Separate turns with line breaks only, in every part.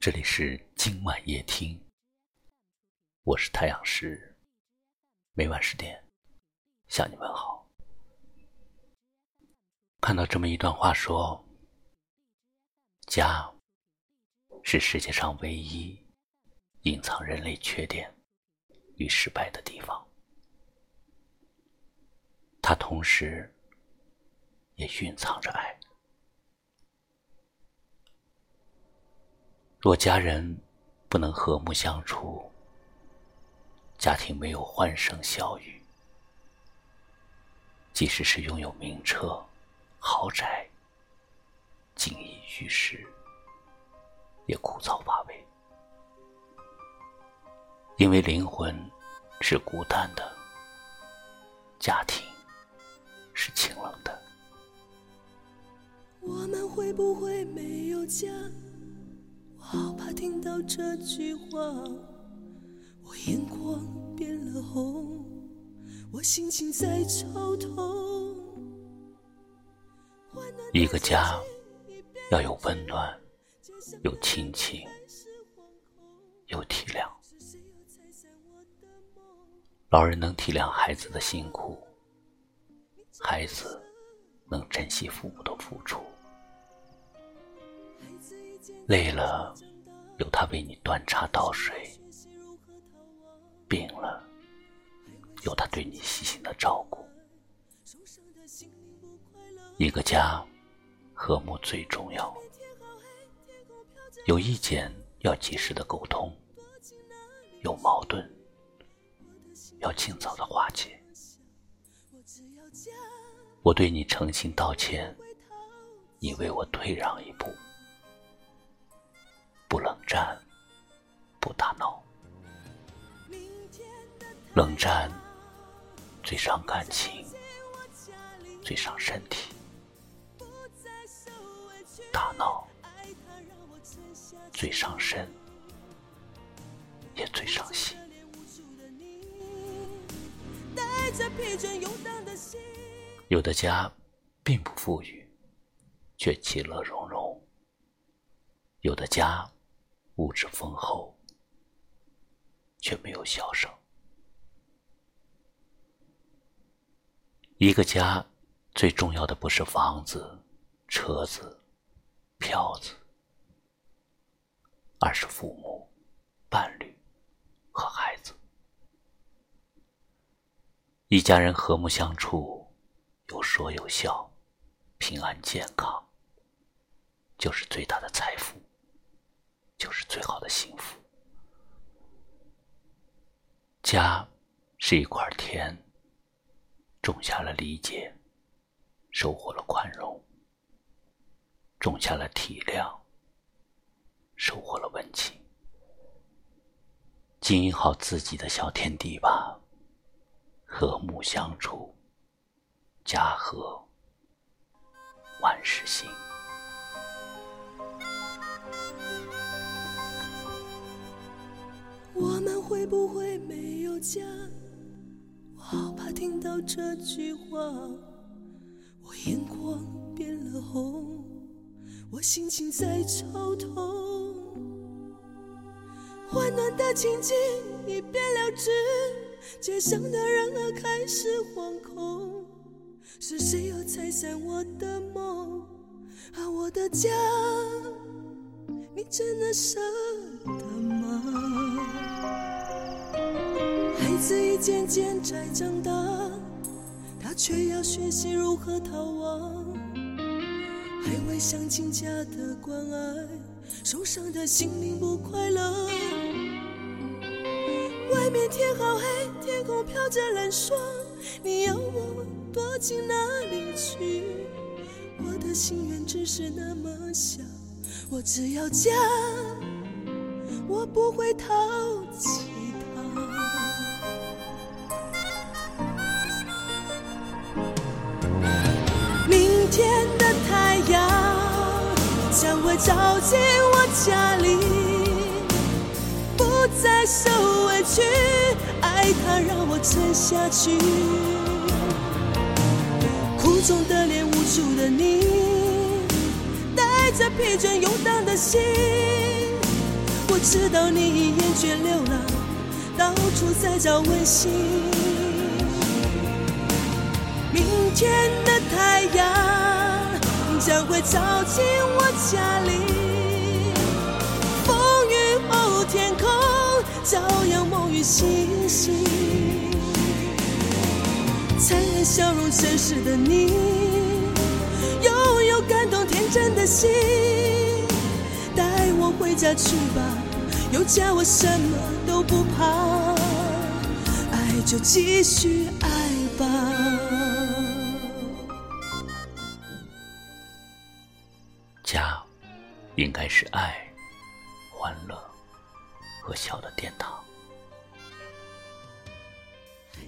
这里是今晚夜听，我是太阳石，每晚十点向你问好。看到这么一段话说：“家是世界上唯一隐藏人类缺点与失败的地方，它同时也蕴藏着爱。”若家人不能和睦相处，家庭没有欢声笑语，即使是拥有名车、豪宅，锦衣玉食，也枯燥乏味。因为灵魂是孤单的，家庭是清冷的。
我们会不会没有家？听到这句话，我眼眶变了红，我心情在抽痛。
一个家要有温暖，有亲情，有体谅。老人能体谅孩子的辛苦，孩子能珍惜父母的付出。累了，有他为你端茶倒水；病了，有他对你细心的照顾。一个家，和睦最重要。有意见要及时的沟通，有矛盾要尽早的化解。我对你诚心道歉，你为我退让一步。战，不打闹。冷战最伤感情，最伤身体；打闹最伤身，也最伤心。有的家并不富裕，却其乐融融；有的家。物质丰厚，却没有笑声。一个家最重要的不是房子、车子、票子，而是父母、伴侣和孩子。一家人和睦相处，有说有笑，平安健康，就是最大的财富。就是最好的幸福。家是一块田，种下了理解，收获了宽容；种下了体谅，收获了温情。经营好自己的小天地吧，和睦相处，家和万事兴。
我们会不会没有家？我好怕听到这句话，我眼眶变了红，我心情在抽痛。温暖的情景已变了质，街上的人儿开始惶恐，是谁又拆散我的梦？啊，我的家，你真的舍得吗？孩子一渐渐在长大，他却要学习如何逃亡。还未想亲家的关爱，受伤的心灵不快乐。外面天好黑，天空飘着冷霜，你要我躲进哪里去？我的心愿只是那么小，我只要家，我不会明天的太阳。将会照进我家里，不再受委屈，爱它让我撑下去。苦中的脸，无助的你，带着疲倦游荡的心，我知道你已厌倦流浪，到处在找温馨。明天的太阳将会照进我家里，风雨后天空照样梦与星星。灿烂笑容真实的你，拥有感动天真的心，带我回家去吧，有家我什么都不怕，爱就继续爱吧。
家，应该是爱、欢乐和笑的殿堂。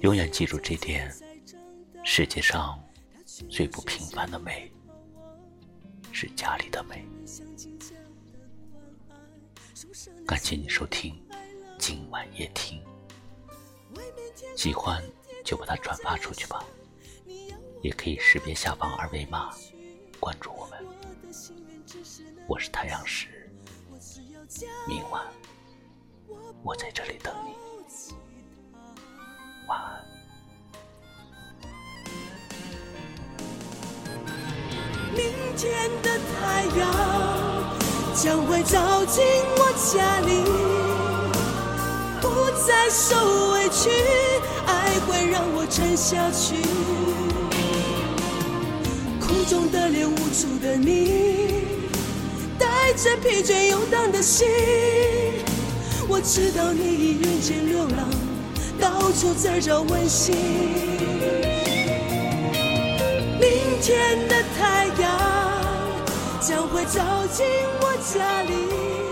永远记住这点。世界上最不平凡的美，是家里的美。感谢你收听今晚夜听，喜欢就把它转发出去吧，也可以识别下方二维码关注我们。我是太阳石，明晚我在这里等你，晚安。
明天的太阳将会照进我家里，不再受委屈，爱会让我沉下去。空中的脸，无助的你，带着疲倦游荡的心，我知道你已人间流浪，到处在找温馨。明天的太阳。将会走进我家里。